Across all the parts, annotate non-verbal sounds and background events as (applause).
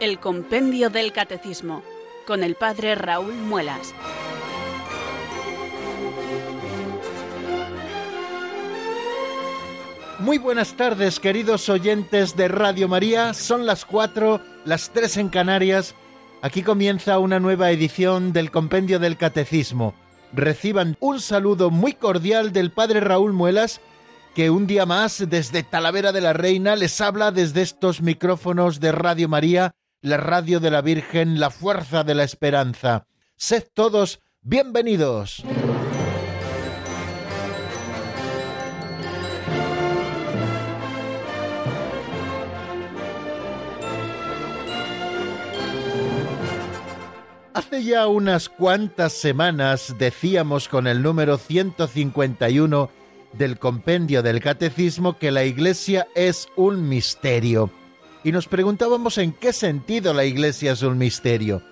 El Compendio del Catecismo, con el Padre Raúl Muelas. Muy buenas tardes, queridos oyentes de Radio María. Son las cuatro, las tres en Canarias. Aquí comienza una nueva edición del Compendio del Catecismo. Reciban un saludo muy cordial del Padre Raúl Muelas, que un día más desde Talavera de la Reina les habla desde estos micrófonos de Radio María, la radio de la Virgen, la fuerza de la esperanza. Sed todos bienvenidos. Hace ya unas cuantas semanas decíamos con el número 151 del compendio del Catecismo que la Iglesia es un misterio. Y nos preguntábamos en qué sentido la Iglesia es un misterio.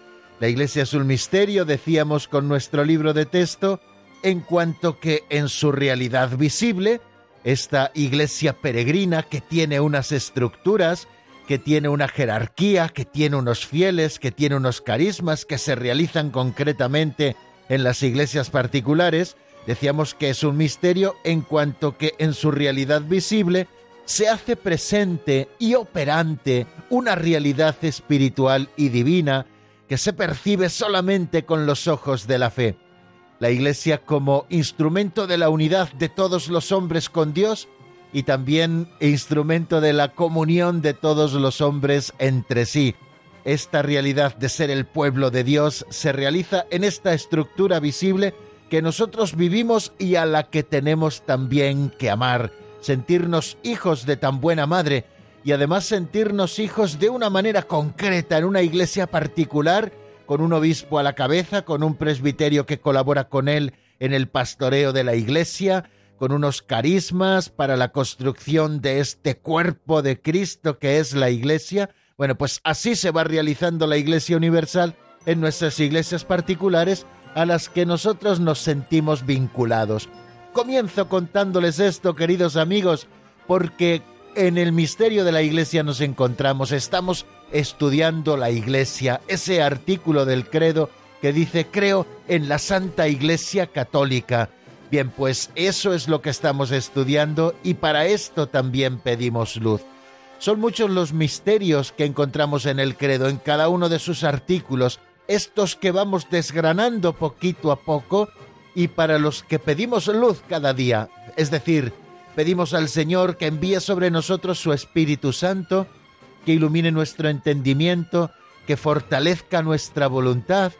La Iglesia es un misterio, decíamos con nuestro libro de texto, en cuanto que en su realidad visible, esta Iglesia peregrina que tiene unas estructuras, que tiene una jerarquía, que tiene unos fieles, que tiene unos carismas que se realizan concretamente en las iglesias particulares, decíamos que es un misterio en cuanto que en su realidad visible se hace presente y operante una realidad espiritual y divina que se percibe solamente con los ojos de la fe. La Iglesia como instrumento de la unidad de todos los hombres con Dios y también instrumento de la comunión de todos los hombres entre sí. Esta realidad de ser el pueblo de Dios se realiza en esta estructura visible que nosotros vivimos y a la que tenemos también que amar, sentirnos hijos de tan buena madre y además sentirnos hijos de una manera concreta en una iglesia particular, con un obispo a la cabeza, con un presbiterio que colabora con él en el pastoreo de la iglesia, con unos carismas para la construcción de este cuerpo de Cristo que es la Iglesia. Bueno, pues así se va realizando la Iglesia Universal en nuestras iglesias particulares a las que nosotros nos sentimos vinculados. Comienzo contándoles esto, queridos amigos, porque en el misterio de la Iglesia nos encontramos, estamos estudiando la Iglesia, ese artículo del credo que dice creo en la Santa Iglesia Católica Bien, pues eso es lo que estamos estudiando y para esto también pedimos luz. Son muchos los misterios que encontramos en el credo, en cada uno de sus artículos, estos que vamos desgranando poquito a poco y para los que pedimos luz cada día. Es decir, pedimos al Señor que envíe sobre nosotros su Espíritu Santo, que ilumine nuestro entendimiento, que fortalezca nuestra voluntad,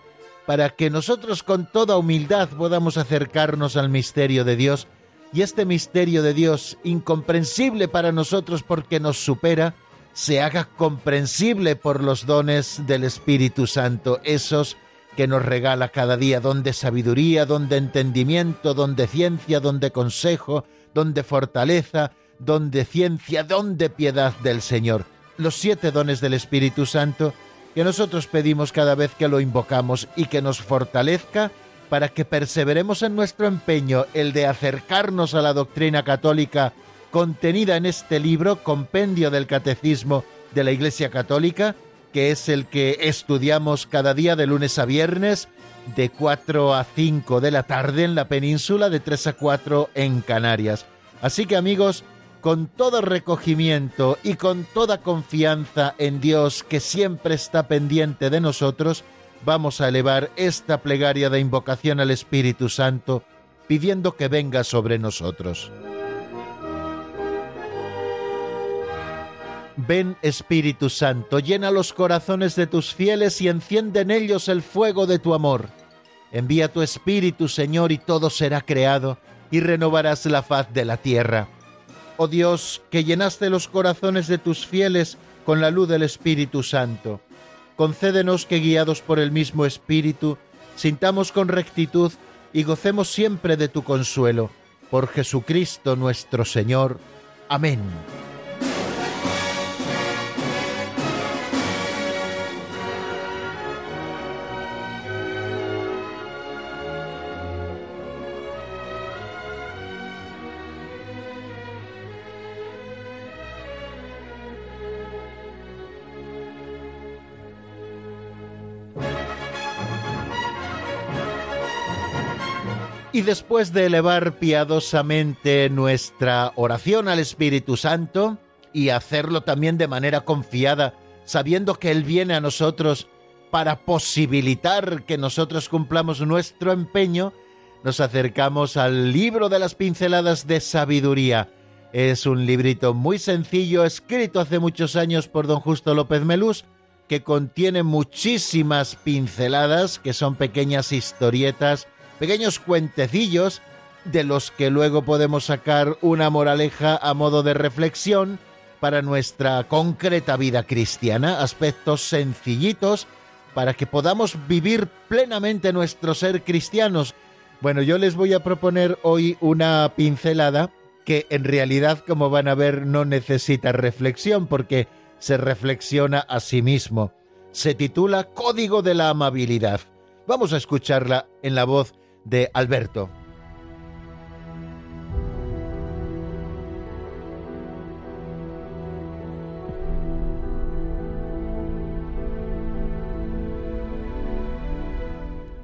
para que nosotros con toda humildad podamos acercarnos al misterio de Dios y este misterio de Dios, incomprensible para nosotros porque nos supera, se haga comprensible por los dones del Espíritu Santo, esos que nos regala cada día, donde sabiduría, donde entendimiento, donde ciencia, donde consejo, donde fortaleza, donde ciencia, donde piedad del Señor. Los siete dones del Espíritu Santo que nosotros pedimos cada vez que lo invocamos y que nos fortalezca para que perseveremos en nuestro empeño, el de acercarnos a la doctrina católica contenida en este libro, Compendio del Catecismo de la Iglesia Católica, que es el que estudiamos cada día de lunes a viernes, de 4 a 5 de la tarde en la península, de 3 a 4 en Canarias. Así que amigos, con todo recogimiento y con toda confianza en Dios que siempre está pendiente de nosotros, vamos a elevar esta plegaria de invocación al Espíritu Santo, pidiendo que venga sobre nosotros. Ven Espíritu Santo, llena los corazones de tus fieles y enciende en ellos el fuego de tu amor. Envía tu Espíritu, Señor, y todo será creado, y renovarás la faz de la tierra oh Dios, que llenaste los corazones de tus fieles con la luz del Espíritu Santo. Concédenos que, guiados por el mismo Espíritu, sintamos con rectitud y gocemos siempre de tu consuelo. Por Jesucristo nuestro Señor. Amén. Y después de elevar piadosamente nuestra oración al Espíritu Santo y hacerlo también de manera confiada, sabiendo que Él viene a nosotros para posibilitar que nosotros cumplamos nuestro empeño, nos acercamos al libro de las pinceladas de sabiduría. Es un librito muy sencillo, escrito hace muchos años por don Justo López Melús, que contiene muchísimas pinceladas, que son pequeñas historietas, pequeños cuentecillos, de los que luego podemos sacar una moraleja a modo de reflexión para nuestra concreta vida cristiana, aspectos sencillitos para que podamos vivir plenamente nuestro ser cristianos. Bueno, yo les voy a proponer hoy una pincelada que en realidad, como van a ver, no necesita reflexión porque se reflexiona a sí mismo. Se titula Código de la Amabilidad. Vamos a escucharla en la voz de Alberto.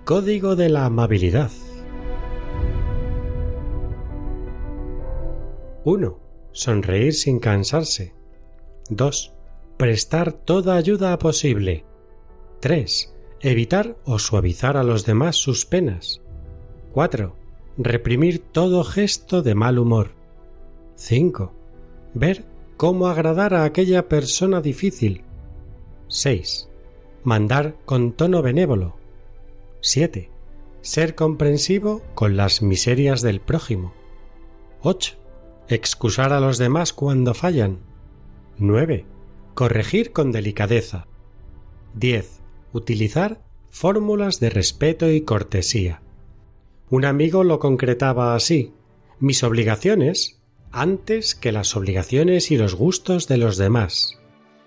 Código de la Amabilidad 1. Sonreír sin cansarse. 2. Prestar toda ayuda posible. 3. Evitar o suavizar a los demás sus penas. 4. Reprimir todo gesto de mal humor. 5. Ver cómo agradar a aquella persona difícil. 6. Mandar con tono benévolo. 7. Ser comprensivo con las miserias del prójimo. 8. Excusar a los demás cuando fallan. 9. Corregir con delicadeza. 10. Utilizar fórmulas de respeto y cortesía. Un amigo lo concretaba así mis obligaciones antes que las obligaciones y los gustos de los demás.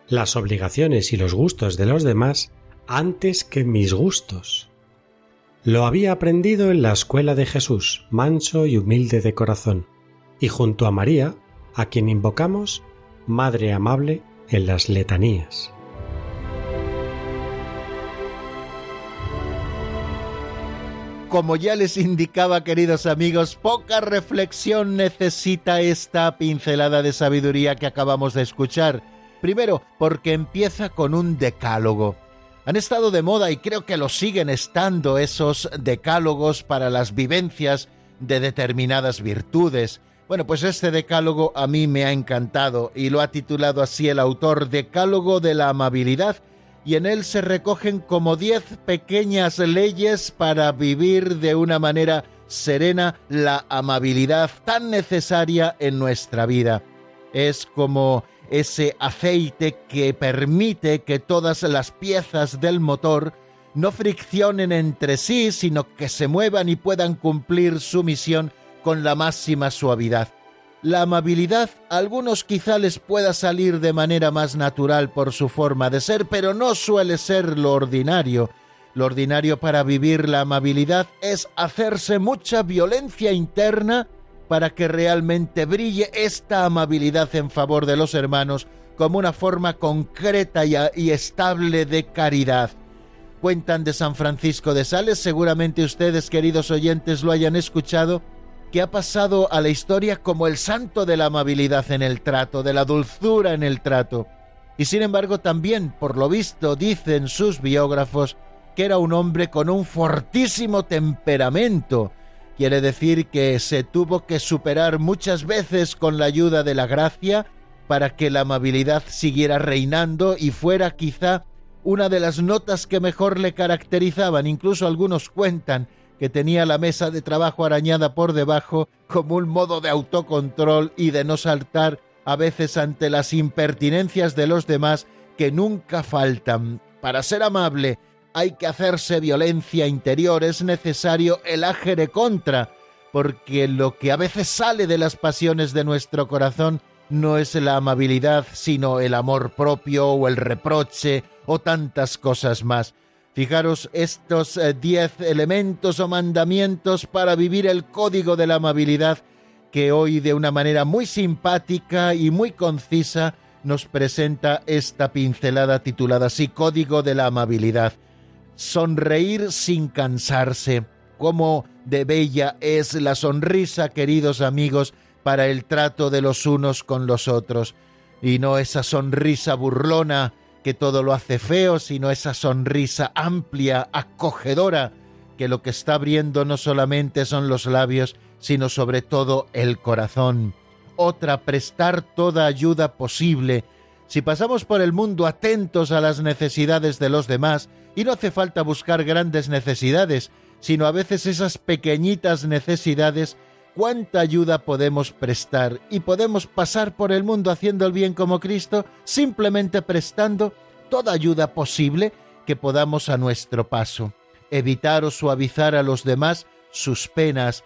Las obligaciones y los gustos de los demás antes que mis gustos. Lo había aprendido en la escuela de Jesús, manso y humilde de corazón, y junto a María, a quien invocamos Madre amable en las letanías. Como ya les indicaba, queridos amigos, poca reflexión necesita esta pincelada de sabiduría que acabamos de escuchar. Primero, porque empieza con un decálogo han estado de moda y creo que lo siguen estando esos decálogos para las vivencias de determinadas virtudes. Bueno, pues este decálogo a mí me ha encantado y lo ha titulado así el autor Decálogo de la Amabilidad y en él se recogen como diez pequeñas leyes para vivir de una manera serena la amabilidad tan necesaria en nuestra vida. Es como ese aceite que permite que todas las piezas del motor no friccionen entre sí, sino que se muevan y puedan cumplir su misión con la máxima suavidad. La amabilidad a algunos quizá les pueda salir de manera más natural por su forma de ser, pero no suele ser lo ordinario. Lo ordinario para vivir la amabilidad es hacerse mucha violencia interna para que realmente brille esta amabilidad en favor de los hermanos como una forma concreta y, estable de caridad. Cuentan de San Francisco de Sales, seguramente ustedes, queridos oyentes, lo hayan escuchado, que ha pasado a la historia como el santo de la amabilidad en el trato, de la dulzura en el trato. Y sin embargo también, por lo visto, dicen sus biógrafos, que era un hombre con un fortísimo temperamento, Quiere decir que se tuvo que superar muchas veces con la ayuda de la gracia para que la amabilidad siguiera reinando y fuera quizá una de las notas que mejor le caracterizaban. Incluso algunos cuentan que tenía la mesa de trabajo arañada por debajo como un modo de autocontrol y de no saltar a veces ante las impertinencias de los demás que nunca faltan. Para ser amable hay que hacerse violencia interior, es necesario el ajere contra, porque lo que a veces sale de las pasiones de nuestro corazón no es la amabilidad, sino el amor propio o el reproche o tantas cosas más. Fijaros estos eh, diez elementos o mandamientos para vivir el código de la amabilidad que hoy de una manera muy simpática y muy concisa nos presenta esta pincelada titulada así Código de la Amabilidad. Sonreír sin cansarse, cómo de bella es la sonrisa, queridos amigos, para el trato de los unos con los otros, y no esa sonrisa burlona que todo lo hace feo, sino esa sonrisa amplia, acogedora, que lo que está abriendo no solamente son los labios, sino sobre todo el corazón. Otra, prestar toda ayuda posible. Si pasamos por el mundo atentos a las necesidades de los demás, y no hace falta buscar grandes necesidades, sino a veces esas pequeñitas necesidades, cuánta ayuda podemos prestar y podemos pasar por el mundo haciendo el bien como Cristo, simplemente prestando toda ayuda posible que podamos a nuestro paso evitar o suavizar a los demás sus penas.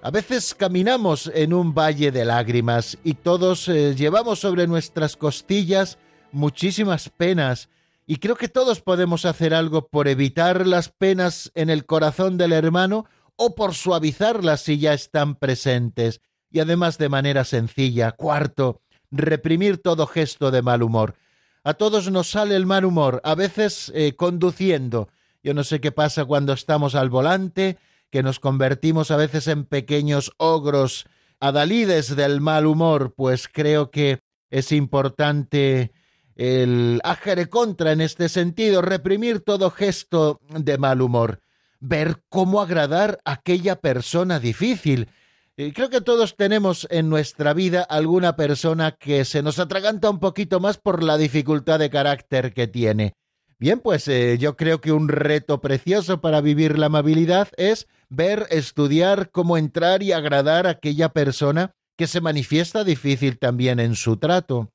A veces caminamos en un valle de lágrimas y todos eh, llevamos sobre nuestras costillas muchísimas penas y creo que todos podemos hacer algo por evitar las penas en el corazón del hermano o por suavizarlas si ya están presentes y además de manera sencilla. Cuarto, reprimir todo gesto de mal humor. A todos nos sale el mal humor, a veces eh, conduciendo, yo no sé qué pasa cuando estamos al volante, que nos convertimos a veces en pequeños ogros adalides del mal humor, pues creo que es importante el ajere contra en este sentido, reprimir todo gesto de mal humor, ver cómo agradar a aquella persona difícil. Creo que todos tenemos en nuestra vida alguna persona que se nos atraganta un poquito más por la dificultad de carácter que tiene. Bien, pues eh, yo creo que un reto precioso para vivir la amabilidad es ver, estudiar cómo entrar y agradar a aquella persona que se manifiesta difícil también en su trato.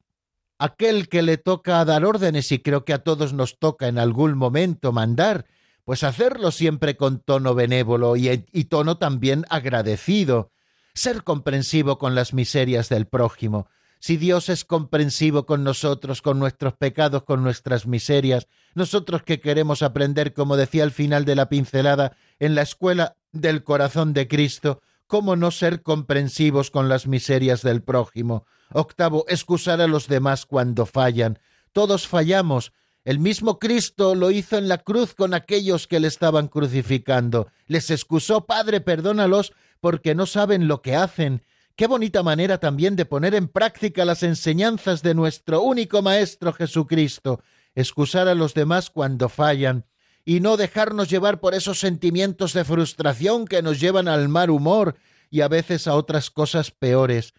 Aquel que le toca dar órdenes, y creo que a todos nos toca en algún momento mandar, pues hacerlo siempre con tono benévolo y, tono también agradecido, ser comprensivo con las miserias del prójimo, si Dios es comprensivo con nosotros, con nuestros pecados, con nuestras miserias, nosotros que queremos aprender, como decía al final de la pincelada, en la escuela del corazón de Cristo, cómo no ser comprensivos con las miserias del prójimo. Octavo, excusar a los demás cuando fallan. Todos fallamos. El mismo Cristo lo hizo en la cruz con aquellos que le estaban crucificando. Les excusó, Padre, perdónalos, porque no saben lo que hacen. Qué bonita manera también de poner en práctica las enseñanzas de nuestro único Maestro Jesucristo, excusar a los demás cuando fallan, y no dejarnos llevar por esos sentimientos de frustración que nos llevan al mal humor y a veces a otras cosas peores.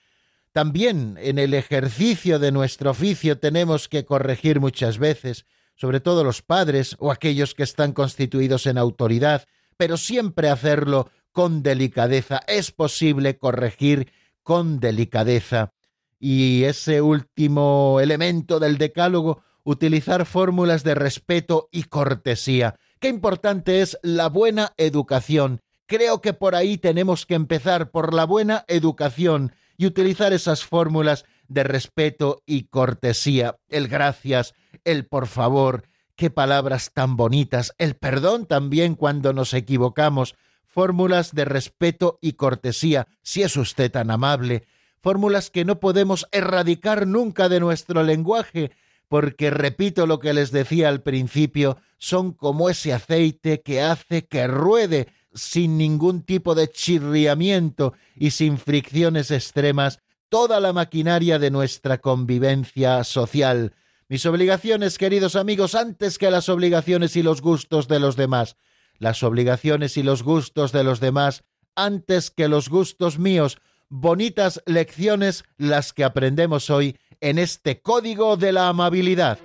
También en el ejercicio de nuestro oficio tenemos que corregir muchas veces, sobre todo los padres o aquellos que están constituidos en autoridad, pero siempre hacerlo con delicadeza. Es posible corregir con delicadeza. Y ese último elemento del decálogo, utilizar fórmulas de respeto y cortesía. Qué importante es la buena educación. Creo que por ahí tenemos que empezar, por la buena educación, y utilizar esas fórmulas de respeto y cortesía. El gracias, el por favor, qué palabras tan bonitas, el perdón también cuando nos equivocamos, fórmulas de respeto y cortesía, si es usted tan amable, fórmulas que no podemos erradicar nunca de nuestro lenguaje, porque repito lo que les decía al principio, son como ese aceite que hace que ruede sin ningún tipo de chirriamiento y sin fricciones extremas toda la maquinaria de nuestra convivencia social. Mis obligaciones, queridos amigos, antes que las obligaciones y los gustos de los demás las obligaciones y los gustos de los demás antes que los gustos míos. Bonitas lecciones las que aprendemos hoy en este código de la amabilidad.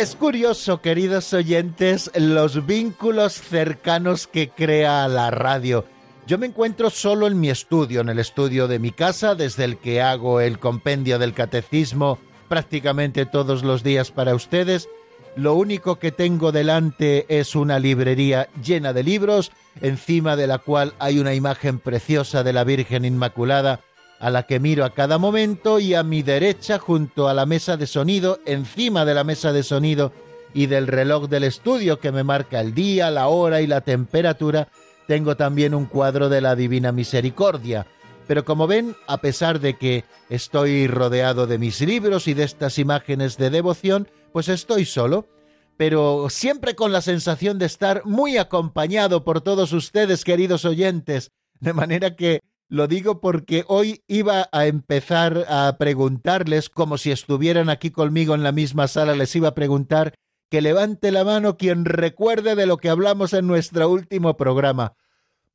Es curioso, queridos oyentes, los vínculos cercanos que crea la radio. Yo me encuentro solo en mi estudio, en el estudio de mi casa, desde el que hago el compendio del catecismo prácticamente todos los días para ustedes. Lo único que tengo delante es una librería llena de libros, encima de la cual hay una imagen preciosa de la Virgen Inmaculada a la que miro a cada momento y a mi derecha junto a la mesa de sonido, encima de la mesa de sonido y del reloj del estudio que me marca el día, la hora y la temperatura, tengo también un cuadro de la Divina Misericordia. Pero como ven, a pesar de que estoy rodeado de mis libros y de estas imágenes de devoción, pues estoy solo, pero siempre con la sensación de estar muy acompañado por todos ustedes, queridos oyentes, de manera que lo digo porque hoy iba a empezar a preguntarles, como si estuvieran aquí conmigo en la misma sala, les iba a preguntar que levante la mano quien recuerde de lo que hablamos en nuestro último programa.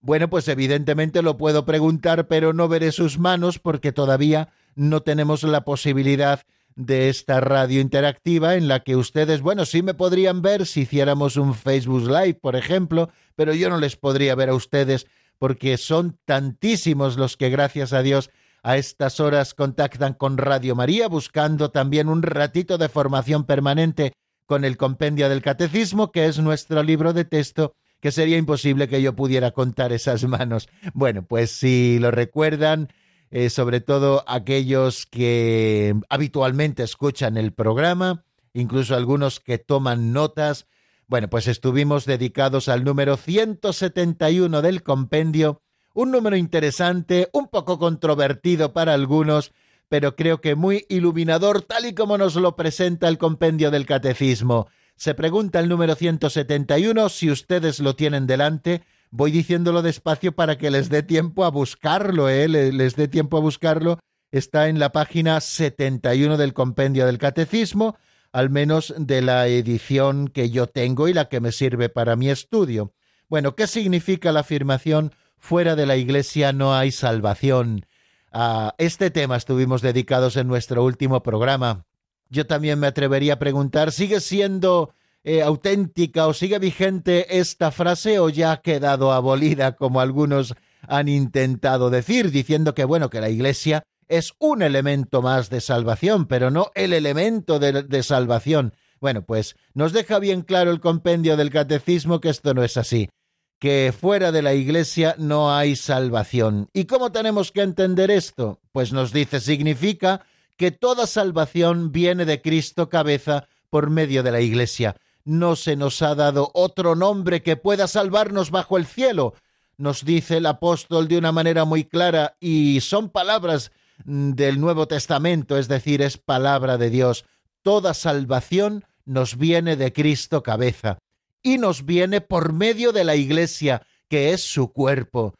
Bueno, pues evidentemente lo puedo preguntar, pero no veré sus manos porque todavía no tenemos la posibilidad de esta radio interactiva en la que ustedes, bueno, sí me podrían ver si hiciéramos un Facebook Live, por ejemplo, pero yo no les podría ver a ustedes porque son tantísimos los que, gracias a Dios, a estas horas contactan con Radio María, buscando también un ratito de formación permanente con el Compendio del Catecismo, que es nuestro libro de texto, que sería imposible que yo pudiera contar esas (laughs) manos. Bueno, pues si lo recuerdan, eh, sobre todo aquellos que habitualmente escuchan el programa, incluso algunos que toman notas. Bueno, pues estuvimos dedicados al número 171 del compendio, un número interesante, un poco controvertido para algunos, pero creo que muy iluminador tal y como nos lo presenta el compendio del catecismo. Se pregunta el número 171, si ustedes lo tienen delante, voy diciéndolo despacio para que les dé tiempo a buscarlo, ¿eh? les dé tiempo a buscarlo. Está en la página 71 del compendio del catecismo, al menos de la edición que yo tengo y la que me sirve para mi estudio. Bueno, ¿qué significa la afirmación fuera de la Iglesia no hay salvación? A este tema estuvimos dedicados en nuestro último programa. Yo también me atrevería a preguntar, ¿sigue siendo eh, auténtica o sigue vigente esta frase o ya ha quedado abolida como algunos han intentado decir, diciendo que bueno, que la Iglesia es un elemento más de salvación, pero no el elemento de, de salvación. Bueno, pues nos deja bien claro el compendio del catecismo que esto no es así, que fuera de la Iglesia no hay salvación. ¿Y cómo tenemos que entender esto? Pues nos dice, significa que toda salvación viene de Cristo cabeza por medio de la Iglesia no se nos ha dado otro nombre que pueda salvarnos bajo el cielo, nos dice el apóstol de una manera muy clara, y son palabras del Nuevo Testamento, es decir, es palabra de Dios. Toda salvación nos viene de Cristo cabeza, y nos viene por medio de la Iglesia, que es su cuerpo.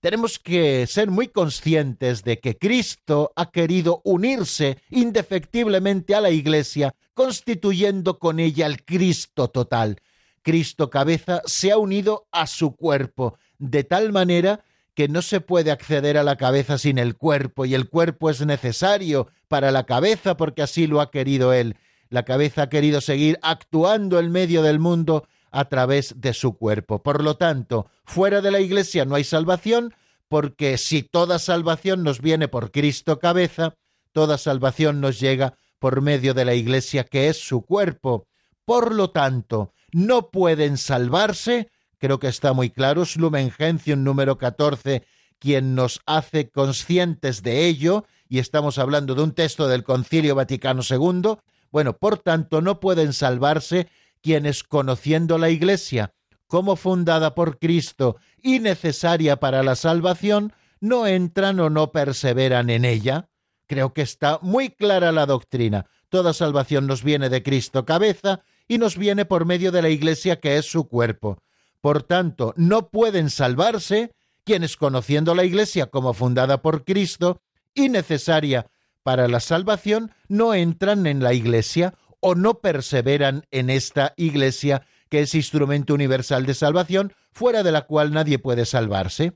Tenemos que ser muy conscientes de que Cristo ha querido unirse indefectiblemente a la Iglesia, constituyendo con ella el Cristo total. Cristo cabeza se ha unido a su cuerpo, de tal manera que no se puede acceder a la cabeza sin el cuerpo, y el cuerpo es necesario para la cabeza porque así lo ha querido Él. La cabeza ha querido seguir actuando en medio del mundo a través de su cuerpo. Por lo tanto, fuera de la Iglesia no hay salvación, porque si toda salvación nos viene por Cristo cabeza, toda salvación nos llega por medio de la Iglesia que es su cuerpo. Por lo tanto, no pueden salvarse, creo que está muy claro, es Lumen Gentium número 14 quien nos hace conscientes de ello, y estamos hablando de un texto del Concilio Vaticano II, bueno, por tanto, no pueden salvarse quienes conociendo la Iglesia como fundada por Cristo y necesaria para la salvación, no entran o no perseveran en ella. Creo que está muy clara la doctrina. Toda salvación nos viene de Cristo cabeza y nos viene por medio de la Iglesia que es su cuerpo. Por tanto, no pueden salvarse quienes conociendo la Iglesia como fundada por Cristo y necesaria para la salvación, no entran en la Iglesia o no perseveran en esta Iglesia que es instrumento universal de salvación, fuera de la cual nadie puede salvarse.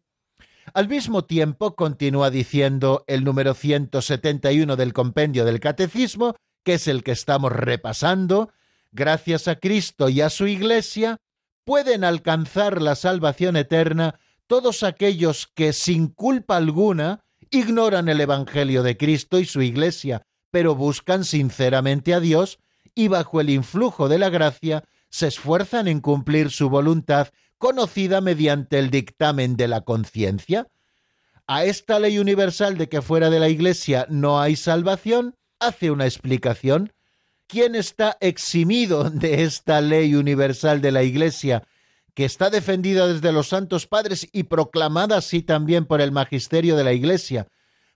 Al mismo tiempo, continúa diciendo el número 171 del compendio del Catecismo, que es el que estamos repasando, gracias a Cristo y a su Iglesia, pueden alcanzar la salvación eterna todos aquellos que sin culpa alguna ignoran el Evangelio de Cristo y su Iglesia, pero buscan sinceramente a Dios y bajo el influjo de la gracia se esfuerzan en cumplir su voluntad conocida mediante el dictamen de la conciencia. a esta ley universal de que fuera de la Iglesia no hay salvación, hace una explicación. ¿Quién está eximido de esta ley universal de la Iglesia, que está defendida desde los santos padres y proclamada así también por el magisterio de la Iglesia?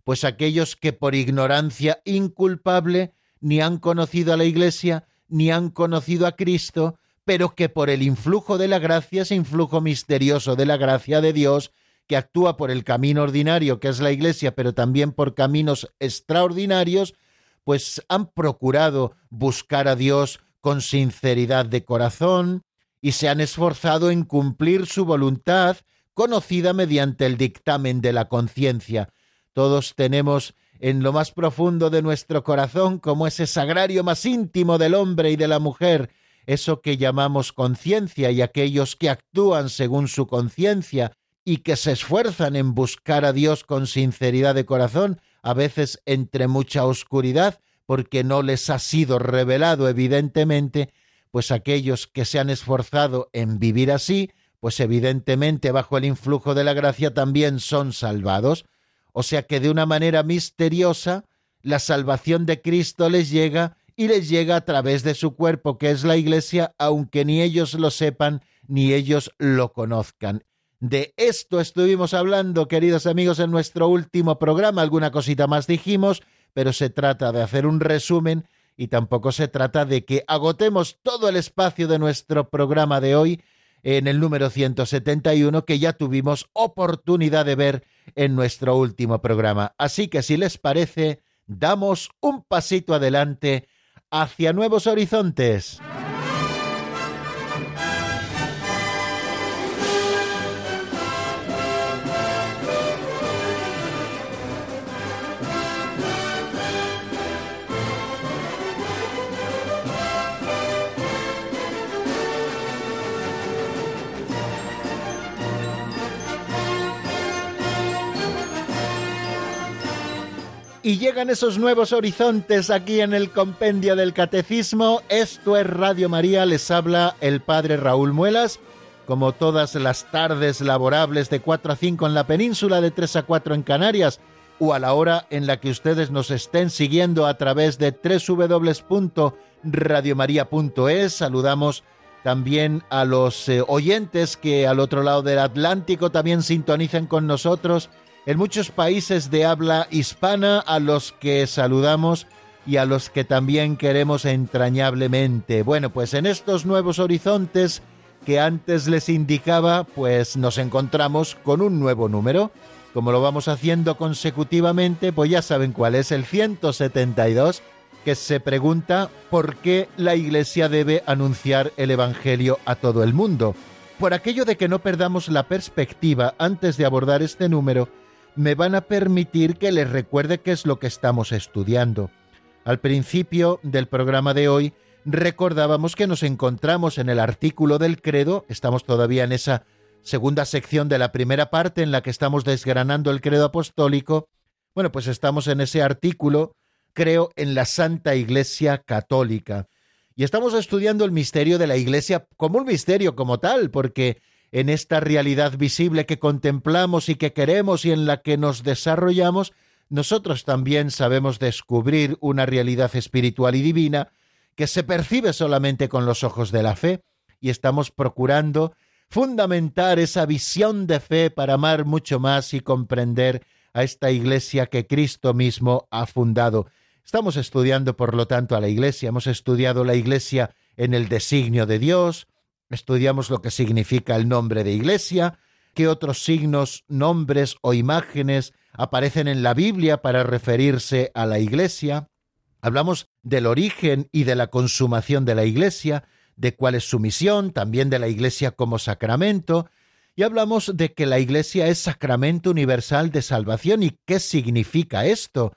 Pues aquellos que por ignorancia inculpable ni han conocido a la Iglesia, ni han conocido a Cristo, pero que por el influjo de la gracia, ese influjo misterioso de la gracia de Dios, que actúa por el camino ordinario que es la Iglesia, pero también por caminos extraordinarios, pues han procurado buscar a Dios con sinceridad de corazón y se han esforzado en cumplir su voluntad conocida mediante el dictamen de la conciencia. Todos tenemos en lo más profundo de nuestro corazón como ese sagrario más íntimo del hombre y de la mujer, eso que llamamos conciencia y aquellos que actúan según su conciencia y que se esfuerzan en buscar a Dios con sinceridad de corazón, a veces entre mucha oscuridad, porque no les ha sido revelado evidentemente, pues aquellos que se han esforzado en vivir así, pues evidentemente bajo el influjo de la gracia también son salvados, o sea que de una manera misteriosa la salvación de Cristo les llega y les llega a través de su cuerpo, que es la Iglesia, aunque ni ellos lo sepan ni ellos lo conozcan. De esto estuvimos hablando, queridos amigos, en nuestro último programa. Alguna cosita más dijimos, pero se trata de hacer un resumen y tampoco se trata de que agotemos todo el espacio de nuestro programa de hoy en el número 171 que ya tuvimos oportunidad de ver en nuestro último programa. Así que si les parece, damos un pasito adelante hacia nuevos horizontes. Y llegan esos nuevos horizontes aquí en el compendio del catecismo. Esto es Radio María, les habla el padre Raúl Muelas. Como todas las tardes laborables de 4 a 5 en la península, de 3 a 4 en Canarias, o a la hora en la que ustedes nos estén siguiendo a través de www.radiomaria.es. Saludamos también a los eh, oyentes que al otro lado del Atlántico también sintonizan con nosotros en muchos países de habla hispana a los que saludamos y a los que también queremos entrañablemente. Bueno, pues en estos nuevos horizontes que antes les indicaba, pues nos encontramos con un nuevo número. Como lo vamos haciendo consecutivamente, pues ya saben cuál es el 172, que se pregunta por qué la Iglesia debe anunciar el Evangelio a todo el mundo. Por aquello de que no perdamos la perspectiva antes de abordar este número, me van a permitir que les recuerde qué es lo que estamos estudiando. Al principio del programa de hoy recordábamos que nos encontramos en el artículo del credo, estamos todavía en esa segunda sección de la primera parte en la que estamos desgranando el credo apostólico. Bueno, pues estamos en ese artículo, creo en la Santa Iglesia Católica. Y estamos estudiando el misterio de la Iglesia como un misterio como tal, porque en esta realidad visible que contemplamos y que queremos y en la que nos desarrollamos, nosotros también sabemos descubrir una realidad espiritual y divina que se percibe solamente con los ojos de la fe y estamos procurando fundamentar esa visión de fe para amar mucho más y comprender a esta iglesia que Cristo mismo ha fundado. Estamos estudiando, por lo tanto, a la iglesia, hemos estudiado la iglesia en el designio de Dios, Estudiamos lo que significa el nombre de iglesia, qué otros signos, nombres o imágenes aparecen en la Biblia para referirse a la iglesia. Hablamos del origen y de la consumación de la iglesia, de cuál es su misión, también de la iglesia como sacramento, y hablamos de que la iglesia es sacramento universal de salvación y qué significa esto.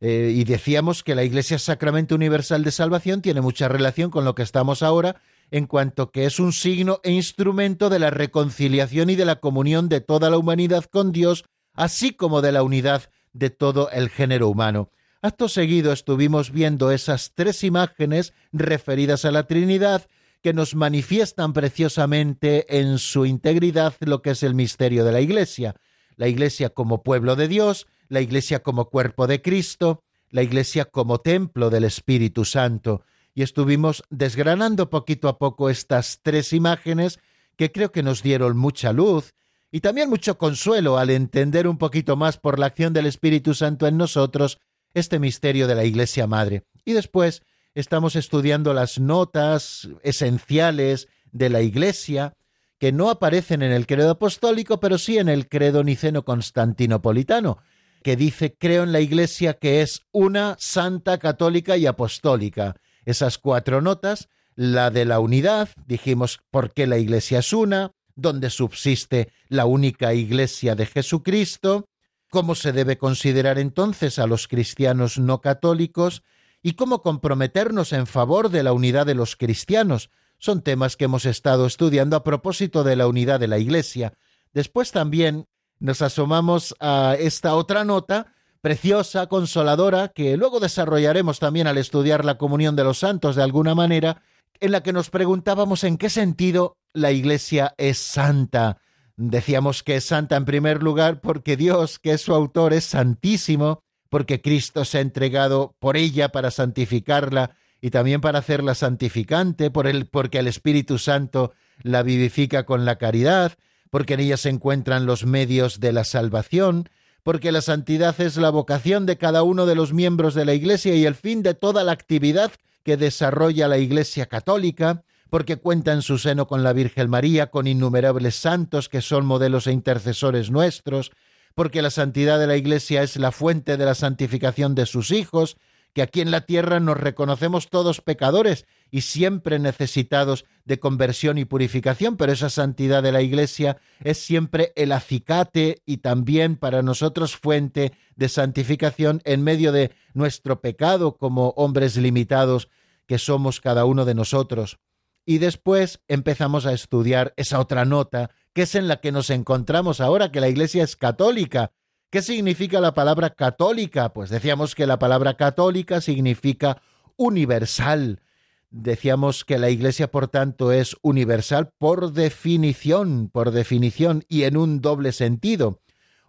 Eh, y decíamos que la iglesia es sacramento universal de salvación tiene mucha relación con lo que estamos ahora en cuanto que es un signo e instrumento de la reconciliación y de la comunión de toda la humanidad con Dios, así como de la unidad de todo el género humano. Acto seguido estuvimos viendo esas tres imágenes referidas a la Trinidad que nos manifiestan preciosamente en su integridad lo que es el misterio de la Iglesia. la Iglesia como pueblo de Dios, la Iglesia como cuerpo de Cristo, la Iglesia como templo del Espíritu Santo. Y estuvimos desgranando poquito a poco estas tres imágenes que creo que nos dieron mucha luz y también mucho consuelo al entender un poquito más por la acción del Espíritu Santo en nosotros este misterio de la Iglesia Madre. Y después estamos estudiando las notas esenciales de la Iglesia, que no aparecen en el credo apostólico, pero sí en el credo niceno constantinopolitano, que dice creo en la Iglesia que es una, santa, católica y apostólica. Esas cuatro notas, la de la unidad, dijimos por qué la Iglesia es una, donde subsiste la única Iglesia de Jesucristo, cómo se debe considerar entonces a los cristianos no católicos y cómo comprometernos en favor de la unidad de los cristianos. Son temas que hemos estado estudiando a propósito de la unidad de la Iglesia. Después también nos asomamos a esta otra nota preciosa, consoladora, que luego desarrollaremos también al estudiar la comunión de los santos de alguna manera, en la que nos preguntábamos en qué sentido la Iglesia es santa. Decíamos que es santa en primer lugar porque Dios, que es su autor, es santísimo, porque Cristo se ha entregado por ella para santificarla y también para hacerla santificante, por porque el Espíritu Santo la vivifica con la caridad, porque en ella se encuentran los medios de la salvación, porque la santidad es la vocación de cada uno de los miembros de la Iglesia y el fin de toda la actividad que desarrolla la Iglesia católica, porque cuenta en su seno con la Virgen María, con innumerables santos que son modelos e intercesores nuestros, porque la santidad de la Iglesia es la fuente de la santificación de sus hijos, que aquí en la tierra nos reconocemos todos pecadores y siempre necesitados de conversión y purificación, pero esa santidad de la Iglesia es siempre el acicate y también para nosotros fuente de santificación en medio de nuestro pecado como hombres limitados que somos cada uno de nosotros. Y después empezamos a estudiar esa otra nota, que es en la que nos encontramos ahora, que la Iglesia es católica, ¿Qué significa la palabra católica? Pues decíamos que la palabra católica significa universal. Decíamos que la Iglesia, por tanto, es universal por definición, por definición, y en un doble sentido.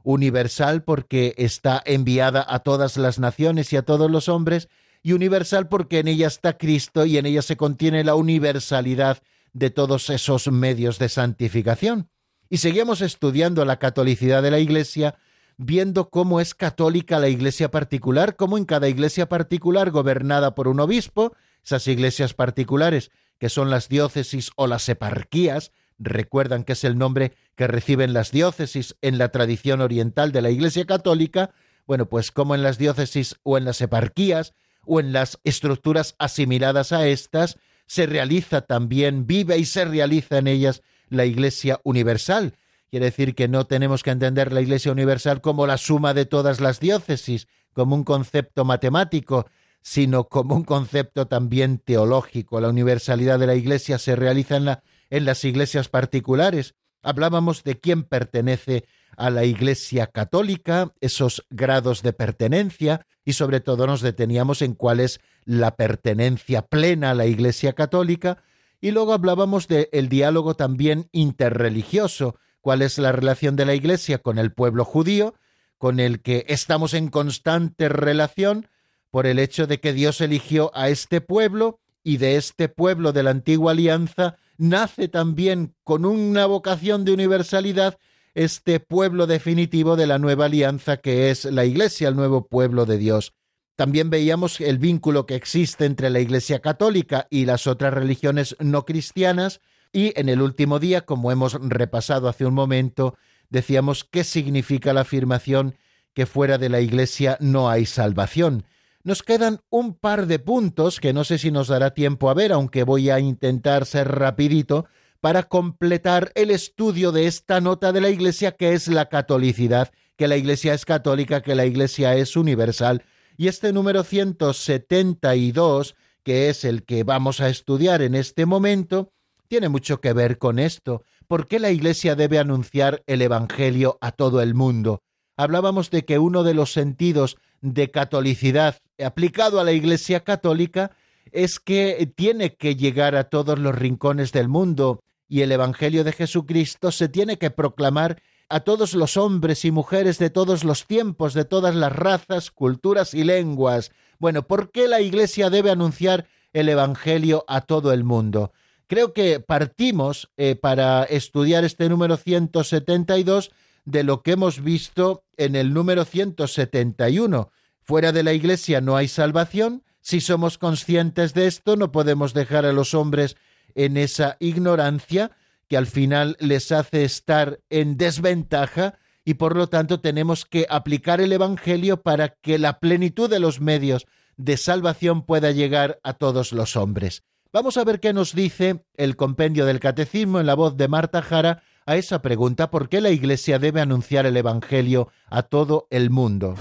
Universal porque está enviada a todas las naciones y a todos los hombres, y universal porque en ella está Cristo y en ella se contiene la universalidad de todos esos medios de santificación. Y seguimos estudiando la catolicidad de la Iglesia, viendo cómo es católica la iglesia particular, cómo en cada iglesia particular gobernada por un obispo, esas iglesias particulares que son las diócesis o las eparquías, recuerdan que es el nombre que reciben las diócesis en la tradición oriental de la Iglesia Católica, bueno, pues como en las diócesis o en las eparquías o en las estructuras asimiladas a estas, se realiza también, vive y se realiza en ellas la Iglesia Universal, Quiere decir que no tenemos que entender la Iglesia Universal como la suma de todas las diócesis, como un concepto matemático, sino como un concepto también teológico. La universalidad de la Iglesia se realiza en, las iglesias particulares. Hablábamos de quién pertenece a la Iglesia católica, esos grados de pertenencia, y sobre todo nos deteníamos en cuál es la pertenencia plena a la Iglesia católica, y luego hablábamos del diálogo también interreligioso, cuál es la relación de la Iglesia con el pueblo judío, con el que estamos en constante relación por el hecho de que Dios eligió a este pueblo y de este pueblo de la antigua alianza nace también con una vocación de universalidad este pueblo definitivo de la nueva alianza que es la Iglesia, el nuevo pueblo de Dios. También veíamos el vínculo que existe entre la Iglesia católica y las otras religiones no cristianas, y en el último día, como hemos repasado hace un momento, decíamos qué significa la afirmación que fuera de la Iglesia no hay salvación. Nos quedan un par de puntos que no sé si nos dará tiempo a ver, aunque voy a intentar ser rapidito, para completar el estudio de esta nota de la Iglesia que es la catolicidad, que la Iglesia es católica, que la Iglesia es universal. Y este número 172, que es el que vamos a estudiar en este momento, tiene mucho que ver con esto. ¿Por qué la Iglesia debe anunciar el Evangelio a todo el mundo? Hablábamos de que uno de los sentidos de catolicidad aplicado a la Iglesia católica es que tiene que llegar a todos los rincones del mundo y el Evangelio de Jesucristo se tiene que proclamar a todos los hombres y mujeres de todos los tiempos, de todas las razas, culturas y lenguas. Bueno, ¿por qué la Iglesia debe anunciar el Evangelio a todo el mundo? Creo que partimos eh, para estudiar este número 172 de lo que hemos visto en el número 171. Fuera de la Iglesia no hay salvación. Si somos conscientes de esto, no podemos dejar a los hombres en esa ignorancia que al final les hace estar en desventaja y por lo tanto tenemos que aplicar el Evangelio para que la plenitud de los medios de salvación pueda llegar a todos los hombres. Vamos a ver qué nos dice el compendio del Catecismo en la voz de Marta Jara a esa pregunta ¿por qué la Iglesia debe anunciar el Evangelio a todo el mundo?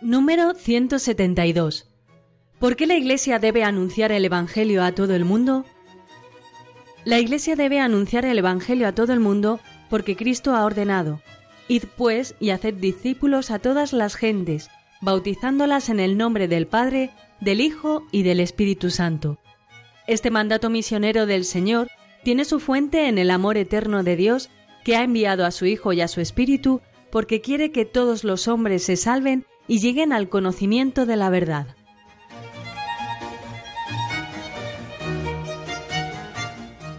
Número 172. ¿Por qué la Iglesia debe anunciar el Evangelio a todo el mundo? La Iglesia debe anunciar el Evangelio a todo el mundo porque Cristo ha ordenado, Id pues y haced discípulos a todas las gentes, bautizándolas en el nombre del Padre, del Hijo y del Espíritu Santo. Este mandato misionero del Señor tiene su fuente en el amor eterno de Dios que ha enviado a su Hijo y a su Espíritu porque quiere que todos los hombres se salven y lleguen al conocimiento de la verdad.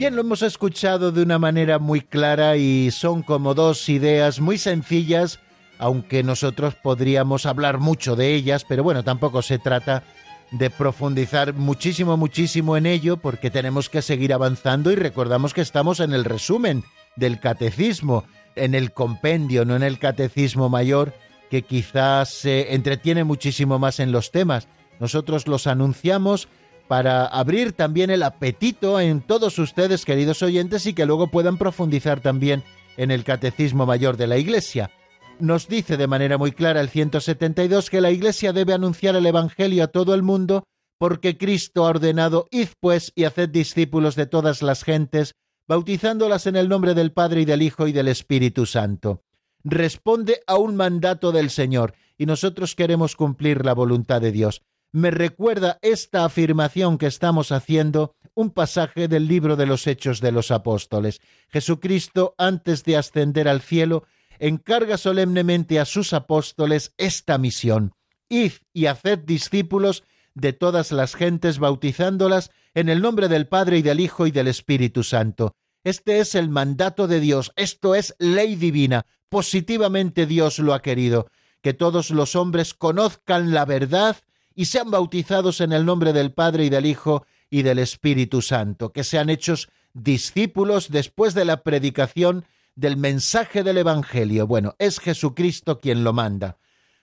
Bien, lo hemos escuchado de una manera muy clara y son como dos ideas muy sencillas, aunque nosotros podríamos hablar mucho de ellas, pero bueno, tampoco se trata de profundizar muchísimo, muchísimo en ello, porque tenemos que seguir avanzando y recordamos que estamos en el resumen del catecismo, en el compendio, no en el catecismo mayor, que quizás se entretiene muchísimo más en los temas. Nosotros los anunciamos para abrir también el apetito en todos ustedes, queridos oyentes, y que luego puedan profundizar también en el Catecismo Mayor de la Iglesia. Nos dice de manera muy clara el 172 que la Iglesia debe anunciar el Evangelio a todo el mundo porque Cristo ha ordenado, id pues y haced discípulos de todas las gentes, bautizándolas en el nombre del Padre y del Hijo y del Espíritu Santo responde a un mandato del Señor y nosotros queremos cumplir la voluntad de Dios. Me recuerda esta afirmación que estamos haciendo un pasaje del libro de los Hechos de los Apóstoles. Jesucristo, antes de ascender al cielo, encarga solemnemente a sus apóstoles esta misión. Id y haced discípulos de todas las gentes, bautizándolas en el nombre del Padre y del Hijo y del Espíritu Santo. Este es el mandato de Dios, esto es ley divina, positivamente Dios lo ha querido, que todos los hombres conozcan la verdad y sean bautizados en el nombre del Padre y del Hijo y del Espíritu Santo, que sean hechos discípulos después de la predicación del mensaje del Evangelio. Bueno, es Jesucristo quien lo manda.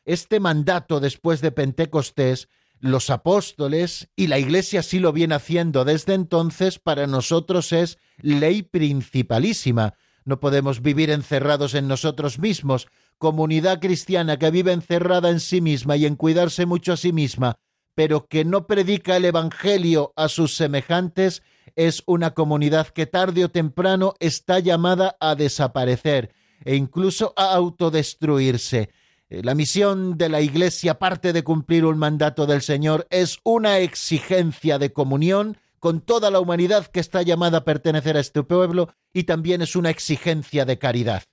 Este mandato después de Pentecostés, los apóstoles y la Iglesia sí lo viene haciendo desde entonces, para nosotros es ley principalísima, no podemos vivir encerrados en nosotros mismos. Comunidad cristiana que vive encerrada en sí misma y en cuidarse mucho a sí misma, pero que no predica el Evangelio a sus semejantes, es una comunidad que tarde o temprano está llamada a desaparecer e incluso a autodestruirse. Eh, la misión de la Iglesia, aparte de cumplir un mandato del Señor, es una exigencia de comunión con toda la humanidad que está llamada a pertenecer a este pueblo y también es una exigencia de caridad.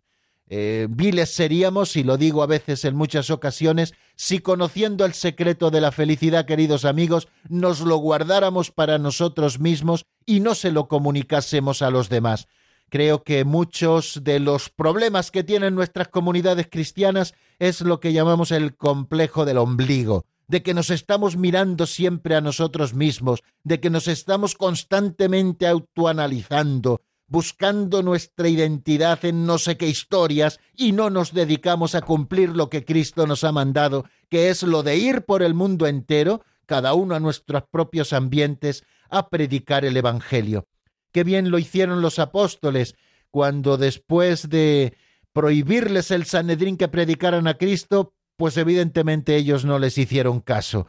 Eh, viles seríamos, y lo digo a veces en muchas ocasiones, si conociendo el secreto de la felicidad, queridos amigos, nos lo guardáramos para nosotros mismos y no se lo comunicásemos a los demás. Creo que muchos de los problemas que tienen nuestras comunidades cristianas es lo que llamamos el complejo del ombligo de que nos estamos mirando siempre a nosotros mismos, de que nos estamos constantemente autoanalizando, buscando nuestra identidad en no sé qué historias y no nos dedicamos a cumplir lo que Cristo nos ha mandado, que es lo de ir por el mundo entero, cada uno a nuestros propios ambientes, a predicar el Evangelio. Qué bien lo hicieron los apóstoles cuando después de prohibirles el Sanedrín que predicaran a Cristo, pues evidentemente ellos no les hicieron caso.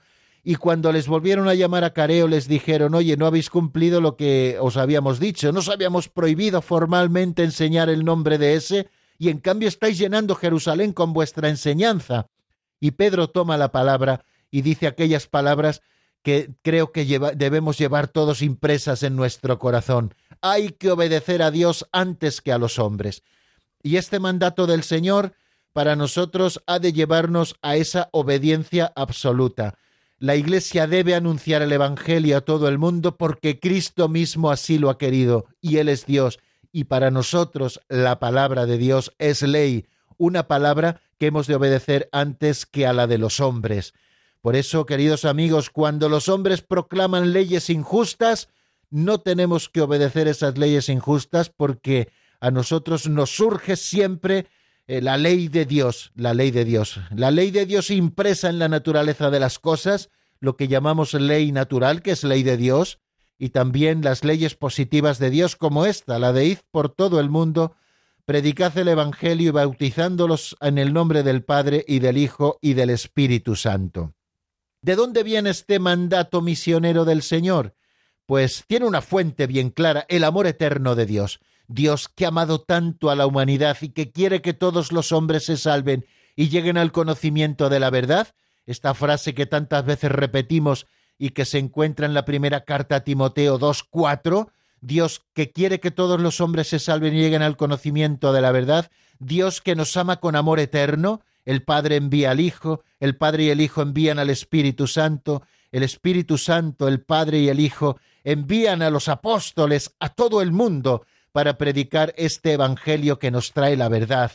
Y cuando les volvieron a llamar a careo les dijeron, oye, no habéis cumplido lo que os habíamos dicho, nos habíamos prohibido formalmente enseñar el nombre de ese, y en cambio estáis llenando Jerusalén con vuestra enseñanza. Y Pedro toma la palabra y dice aquellas palabras que creo que debemos llevar todos impresas en nuestro corazón. Hay que obedecer a Dios antes que a los hombres. Y este mandato del Señor para nosotros ha de llevarnos a esa obediencia absoluta. La Iglesia debe anunciar el Evangelio a todo el mundo porque Cristo mismo así lo ha querido y Él es Dios. Y para nosotros la palabra de Dios es ley, una palabra que hemos de obedecer antes que a la de los hombres. Por eso, queridos amigos, cuando los hombres proclaman leyes injustas, no tenemos que obedecer esas leyes injustas porque a nosotros nos surge siempre eh, la ley de Dios, la ley de Dios, la ley de Dios impresa en la naturaleza de las cosas, lo que llamamos ley natural, que es ley de Dios, y también las leyes positivas de Dios como esta, la de id por todo el mundo, predicad el Evangelio y bautizándolos en el nombre del Padre y del Hijo y del Espíritu Santo. ¿De dónde viene este mandato misionero del Señor? Pues tiene una fuente bien clara, el amor eterno de Dios. Dios que ha amado tanto a la humanidad y que quiere que todos los hombres se salven y lleguen al conocimiento de la verdad, esta frase que tantas veces repetimos y que se encuentra en la primera carta a Timoteo 2.4, Dios que quiere que todos los hombres se salven y lleguen al conocimiento de la verdad, Dios que nos ama con amor eterno, el Padre envía al Hijo, el Padre y el Hijo envían al Espíritu Santo, el Espíritu Santo, el Padre y el Hijo envían a los apóstoles a todo el mundo para predicar este Evangelio que nos trae la verdad.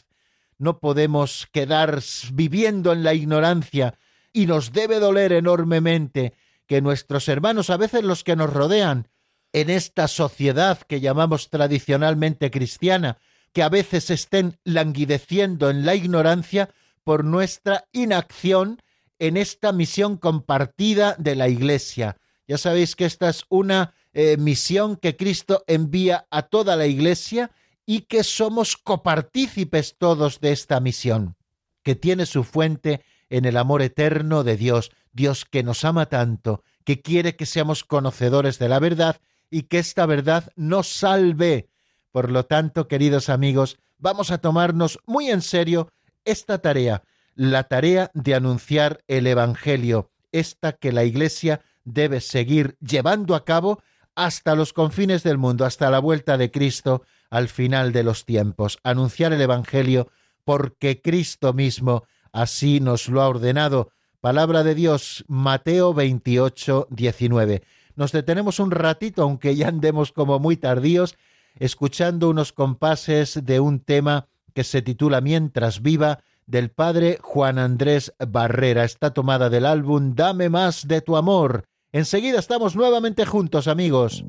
No podemos quedar viviendo en la ignorancia y nos debe doler enormemente que nuestros hermanos, a veces los que nos rodean, en esta sociedad que llamamos tradicionalmente cristiana, que a veces estén languideciendo en la ignorancia, por nuestra inacción en esta misión compartida de la Iglesia. Ya sabéis que esta es una eh, misión que Cristo envía a toda la Iglesia y que somos copartícipes todos de esta misión, que tiene su fuente en el amor eterno de Dios, Dios que nos ama tanto, que quiere que seamos conocedores de la verdad y que esta verdad nos salve. Por lo tanto, queridos amigos, vamos a tomarnos muy en serio esta tarea, la tarea de anunciar el Evangelio, esta que la Iglesia debe seguir llevando a cabo hasta los confines del mundo, hasta la vuelta de Cristo al final de los tiempos, anunciar el Evangelio porque Cristo mismo así nos lo ha ordenado. Palabra de Dios, Mateo 28, 19. Nos detenemos un ratito, aunque ya andemos como muy tardíos, escuchando unos compases de un tema que se titula Mientras viva, del padre Juan Andrés Barrera. Está tomada del álbum Dame más de tu amor. Enseguida estamos nuevamente juntos, amigos.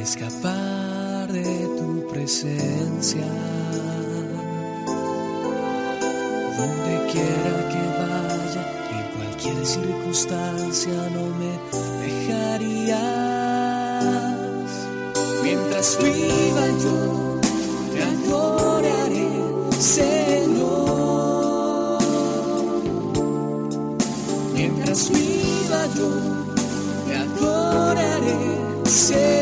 Escapar de tu presencia. Donde quiera que vaya, en cualquier circunstancia no me dejarías. Mientras viva yo, te adoraré, Señor. Mientras viva yo, te adoraré, Señor.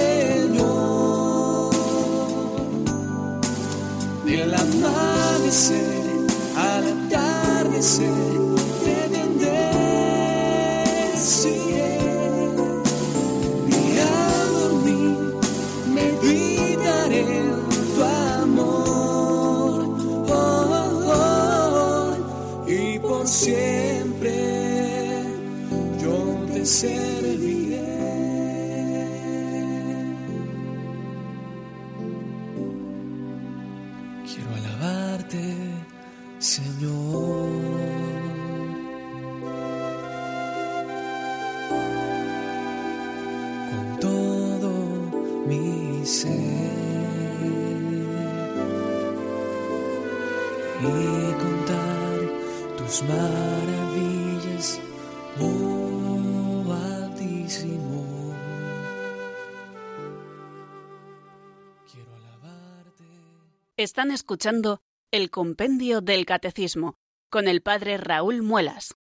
Están escuchando el Compendio del Catecismo con el Padre Raúl Muelas.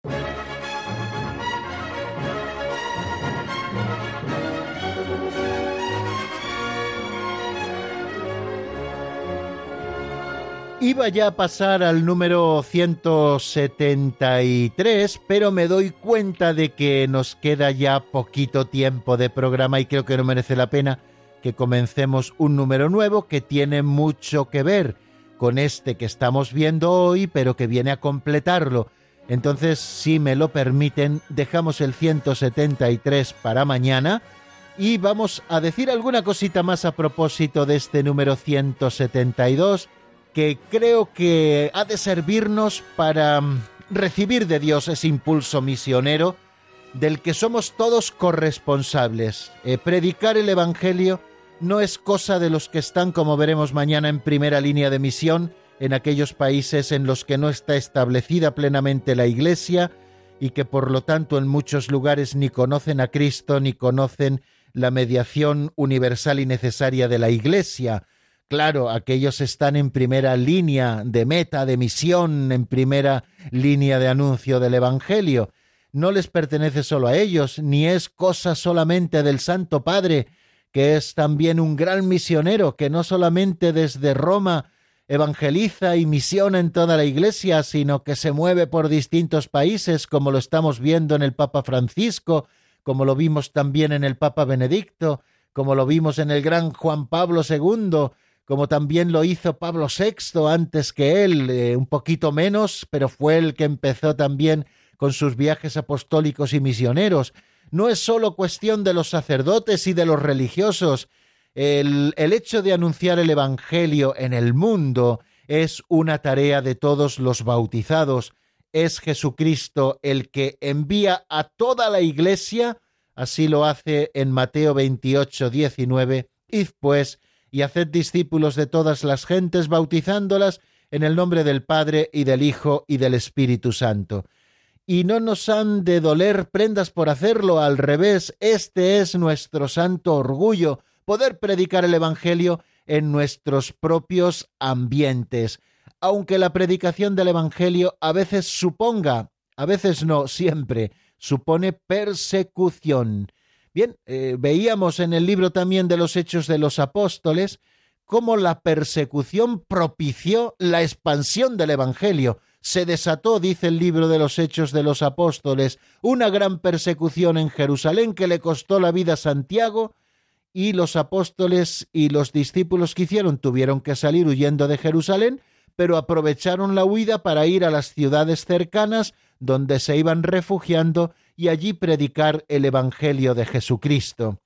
Iba ya a pasar al número 173, pero me doy cuenta de que nos queda ya poquito tiempo de programa y creo que no merece la pena que comencemos un número nuevo que tiene mucho que ver con este que estamos viendo hoy, pero que viene a completarlo. Entonces, si me lo permiten, dejamos el 173 para mañana y vamos a decir alguna cosita más a propósito de este número 172 que creo que ha de servirnos para mm, recibir de Dios ese impulso misionero del que somos todos corresponsables. Eh, predicar el Evangelio no es cosa de los que están, como veremos mañana, en primera línea de misión en aquellos países en los que no está establecida plenamente la Iglesia y que por lo tanto en muchos lugares ni conocen a Cristo ni conocen la mediación universal y necesaria de la Iglesia. Claro, aquellos están en primera línea de meta, de misión, en primera línea de anuncio del Evangelio. No les pertenece solo a ellos, ni es cosa solamente del Santo Padre, que es también un gran misionero, que no solamente desde Roma evangeliza y misiona en toda la Iglesia, sino que se mueve por distintos países, como lo estamos viendo en el Papa Francisco, como lo vimos también en el Papa Benedicto, como lo vimos en el gran Juan Pablo II, como también lo hizo Pablo VI antes que él, eh, un poquito menos, pero fue el que empezó también con sus viajes apostólicos y misioneros. No es solo cuestión de los sacerdotes y de los religiosos. El, el hecho de anunciar el Evangelio en el mundo es una tarea de todos los bautizados. Es Jesucristo el que envía a toda la Iglesia, así lo hace en Mateo 28, 19, Id pues y haced discípulos de todas las gentes, bautizándolas en el nombre del Padre y del Hijo y del Espíritu Santo. Y no nos han de doler prendas por hacerlo, al revés, este es nuestro santo orgullo, poder predicar el Evangelio en nuestros propios ambientes, aunque la predicación del Evangelio a veces suponga, a veces no, siempre, supone persecución. Bien, eh, veíamos en el libro también de los Hechos de los Apóstoles cómo la persecución propició la expansión del Evangelio. Se desató, dice el libro de los Hechos de los Apóstoles, una gran persecución en Jerusalén que le costó la vida a Santiago, y los apóstoles y los discípulos que hicieron tuvieron que salir huyendo de Jerusalén, pero aprovecharon la huida para ir a las ciudades cercanas donde se iban refugiando y allí predicar el Evangelio de Jesucristo.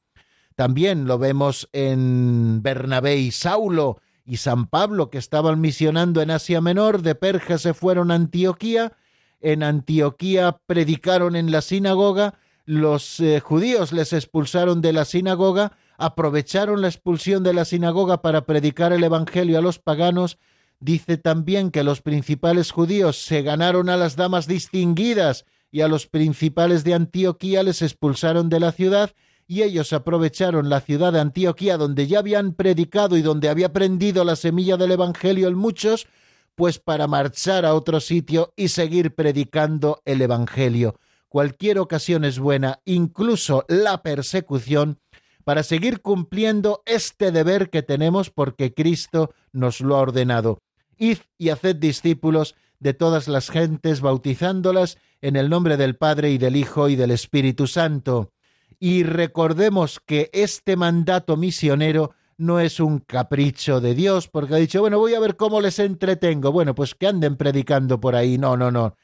También lo vemos en Bernabé y Saulo y San Pablo, que estaban misionando en Asia Menor, de Perge se fueron a Antioquía, en Antioquía predicaron en la sinagoga, los eh, judíos les expulsaron de la sinagoga, aprovecharon la expulsión de la sinagoga para predicar el Evangelio a los paganos, dice también que los principales judíos se ganaron a las damas distinguidas y a los principales de Antioquía les expulsaron de la ciudad, y ellos aprovecharon la ciudad de Antioquía donde ya habían predicado y donde había prendido la semilla del Evangelio en muchos, pues para marchar a otro sitio y seguir predicando el Evangelio. Cualquier ocasión es buena, incluso la persecución, para seguir cumpliendo este deber que tenemos porque Cristo nos lo ha ordenado. Id y haced discípulos de todas las gentes, bautizándolas en el nombre del Padre y del Hijo y del Espíritu Santo. Y recordemos que este mandato misionero no es un capricho de Dios, porque ha dicho, bueno, voy a ver cómo les entretengo. Bueno, pues que anden predicando por ahí. No, no, no.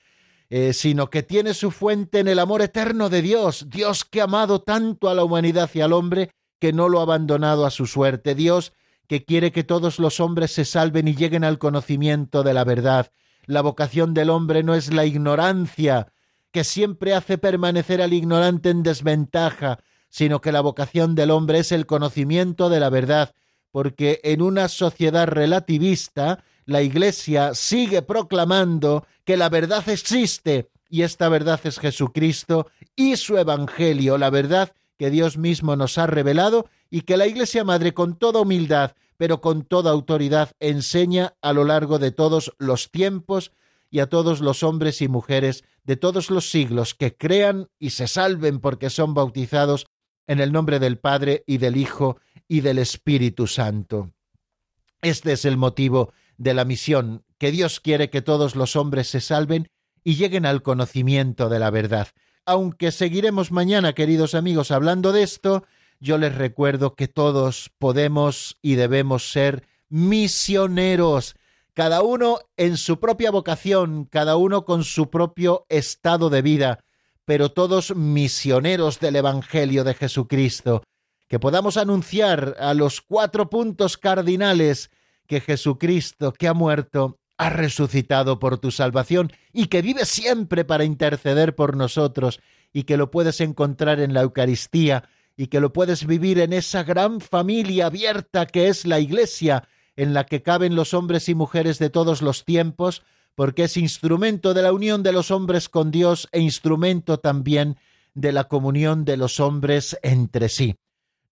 Eh, sino que tiene su fuente en el amor eterno de Dios, Dios que ha amado tanto a la humanidad y al hombre que no lo ha abandonado a su suerte, Dios que quiere que todos los hombres se salven y lleguen al conocimiento de la verdad, la vocación del hombre no es la ignorancia, que siempre hace permanecer al ignorante en desventaja, sino que la vocación del hombre es el conocimiento de la verdad, porque en una sociedad relativista la Iglesia sigue proclamando que la verdad existe y esta verdad es Jesucristo y su Evangelio, la verdad que Dios mismo nos ha revelado y que la Iglesia Madre con toda humildad, pero con toda autoridad, enseña a lo largo de todos los tiempos y a todos los hombres y mujeres de todos los siglos que crean y se salven porque son bautizados en el nombre del Padre y del Hijo y del Espíritu Santo. Este es el motivo de la misión, que Dios quiere que todos los hombres se salven y lleguen al conocimiento de la verdad. Aunque seguiremos mañana, queridos amigos, hablando de esto, yo les recuerdo que todos podemos y debemos ser misioneros, cada uno en su propia vocación, cada uno con su propio estado de vida, pero todos misioneros del Evangelio de Jesucristo, que podamos anunciar a los cuatro puntos cardinales que Jesucristo, que ha muerto, ha resucitado por tu salvación y que vive siempre para interceder por nosotros y que lo puedes encontrar en la Eucaristía y que lo puedes vivir en esa gran familia abierta que es la Iglesia, en la que caben los hombres y mujeres de todos los tiempos, porque es instrumento de la unión de los hombres con Dios e instrumento también de la comunión de los hombres entre sí.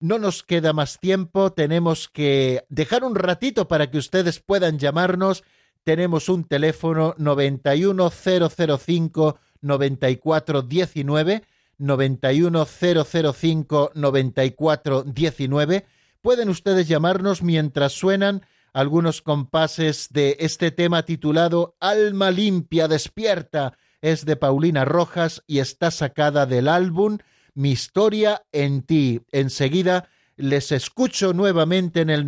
No nos queda más tiempo, tenemos que dejar un ratito para que ustedes puedan llamarnos. Tenemos un teléfono 91005 9419 91005 9419. Pueden ustedes llamarnos mientras suenan algunos compases de este tema titulado Alma limpia despierta. Es de Paulina Rojas y está sacada del álbum Mi historia en ti. Enseguida les escucho nuevamente en el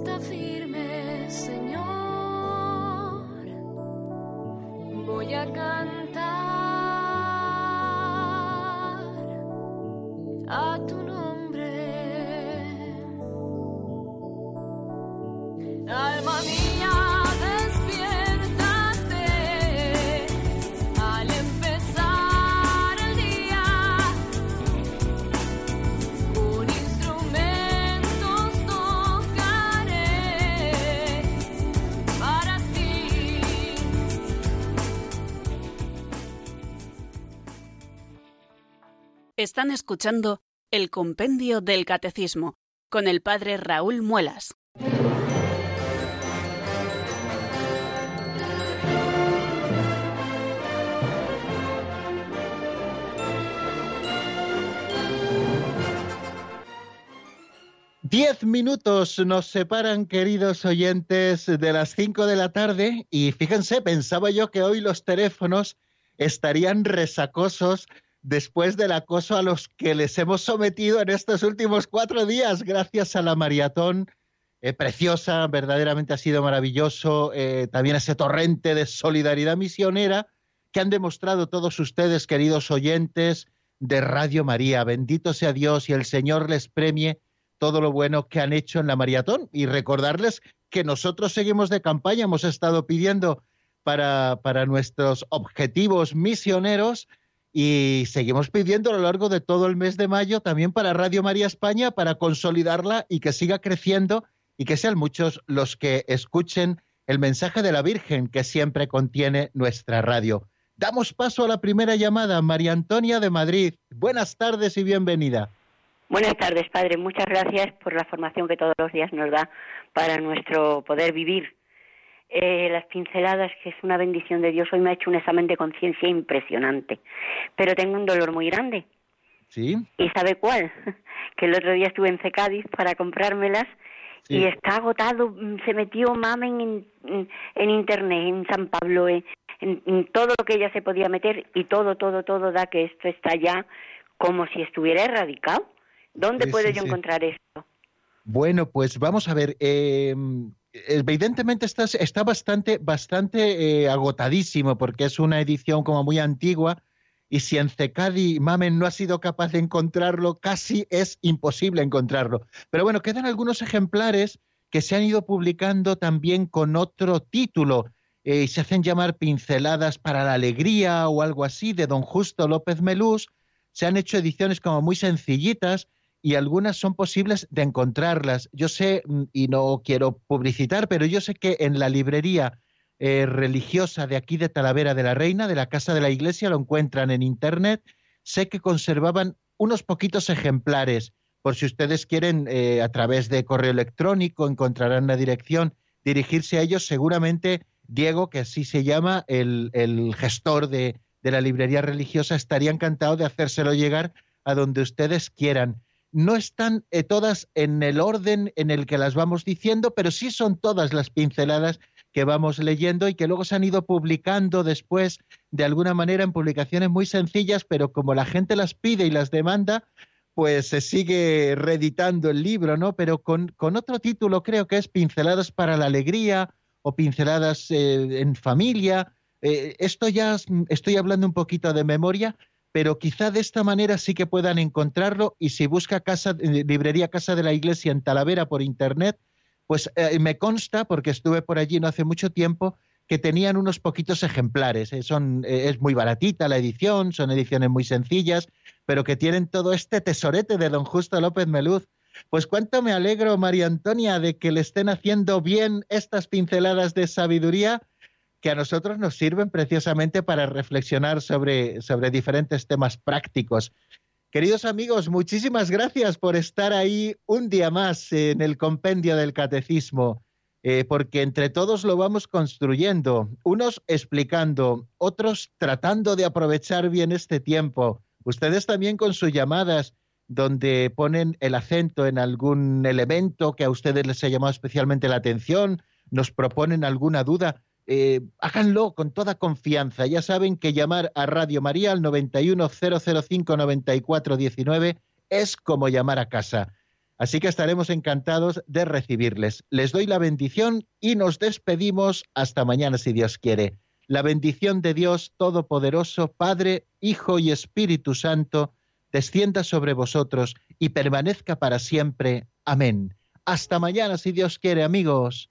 9419. Están escuchando el Compendio del Catecismo con el Padre Raúl Muelas. Diez minutos nos separan, queridos oyentes, de las cinco de la tarde y fíjense, pensaba yo que hoy los teléfonos estarían resacosos después del acoso a los que les hemos sometido en estos últimos cuatro días, gracias a la maratón eh, preciosa, verdaderamente ha sido maravilloso, eh, también ese torrente de solidaridad misionera que han demostrado todos ustedes, queridos oyentes de Radio María. Bendito sea Dios y el Señor les premie todo lo bueno que han hecho en la maratón y recordarles que nosotros seguimos de campaña, hemos estado pidiendo para, para nuestros objetivos misioneros y seguimos pidiendo a lo largo de todo el mes de mayo también para Radio María España para consolidarla y que siga creciendo y que sean muchos los que escuchen el mensaje de la Virgen que siempre contiene nuestra radio. Damos paso a la primera llamada, María Antonia de Madrid. Buenas tardes y bienvenida. Buenas tardes, Padre. Muchas gracias por la formación que todos los días nos da para nuestro poder vivir. Eh, las pinceladas, que es una bendición de Dios, hoy me ha hecho un examen de conciencia impresionante, pero tengo un dolor muy grande. ¿Sí? ¿Y sabe cuál? (laughs) que el otro día estuve en Cecadis para comprármelas Sí. y está agotado. Se metió mamen en, en, en internet, en San Pablo, en, todo lo que ella se podía meter y todo, todo, todo da que esto está ya como si estuviera erradicado. ¿Dónde Sí, puedo sí, yo encontrar esto? Bueno, pues vamos a ver. eh, evidentemente está, bastante, bastante eh, agotadísimo porque es una edición como muy antigua y si en Cecadi Mamen no ha sido capaz de encontrarlo, casi es imposible encontrarlo. Pero bueno, quedan algunos ejemplares que se han ido publicando también con otro título eh, y se hacen llamar Pinceladas para la Alegría o algo así de don Justo López Melús. Se han hecho ediciones como muy sencillitas y algunas son posibles de encontrarlas. Yo sé, mm, y no quiero publicitar, pero yo sé que en la librería eh, religiosa de aquí de Talavera de la Reina, de la Casa de la Iglesia, lo encuentran en Internet. Sé que conservaban unos poquitos ejemplares. Por si ustedes quieren, eh, a través de correo electrónico, encontrarán la dirección, dirigirse a ellos. Seguramente Diego, que así se llama, el, gestor de, de la librería religiosa, estaría encantado de hacérselo llegar a donde ustedes quieran no están eh, todas en el orden en el que las vamos diciendo, pero sí son todas las pinceladas que vamos leyendo y que luego se han ido publicando después de alguna manera en publicaciones muy sencillas, pero como la gente las pide y las demanda, pues se sigue reeditando el libro, ¿no? Pero con, con otro título creo que es Pinceladas para la Alegría o Pinceladas eh, en Familia. Eh, esto ya es- estoy hablando un poquito de memoria, pero quizá de esta manera sí que puedan encontrarlo y si busca casa, eh, librería Casa de la Iglesia en Talavera por internet, pues eh, me consta, porque estuve por allí no hace mucho tiempo, que tenían unos poquitos ejemplares. eh, son, es muy baratita la edición, son ediciones muy sencillas, pero que tienen todo este tesorete de don Justo López Meluz. Pues cuánto me alegro, María Antonia, de que le estén haciendo bien estas pinceladas de sabiduría que a nosotros nos sirven preciosamente para reflexionar sobre, sobre diferentes temas prácticos. Queridos amigos, muchísimas gracias por estar ahí un día más en el compendio del catecismo, eh, porque entre todos lo vamos construyendo, unos explicando, otros tratando de aprovechar bien este tiempo, ustedes también con sus llamadas donde ponen el acento en algún elemento que a ustedes les ha llamado especialmente la atención, nos proponen alguna duda, eh, háganlo con toda confianza. Ya saben que llamar a Radio María al 910059419 es como llamar a casa. Así que estaremos encantados de recibirles. Les doy la bendición y nos despedimos hasta mañana si Dios quiere. La bendición de Dios Todopoderoso, Padre, Hijo y Espíritu Santo, descienda sobre vosotros y permanezca para siempre. Amén. Hasta mañana si Dios quiere, amigos.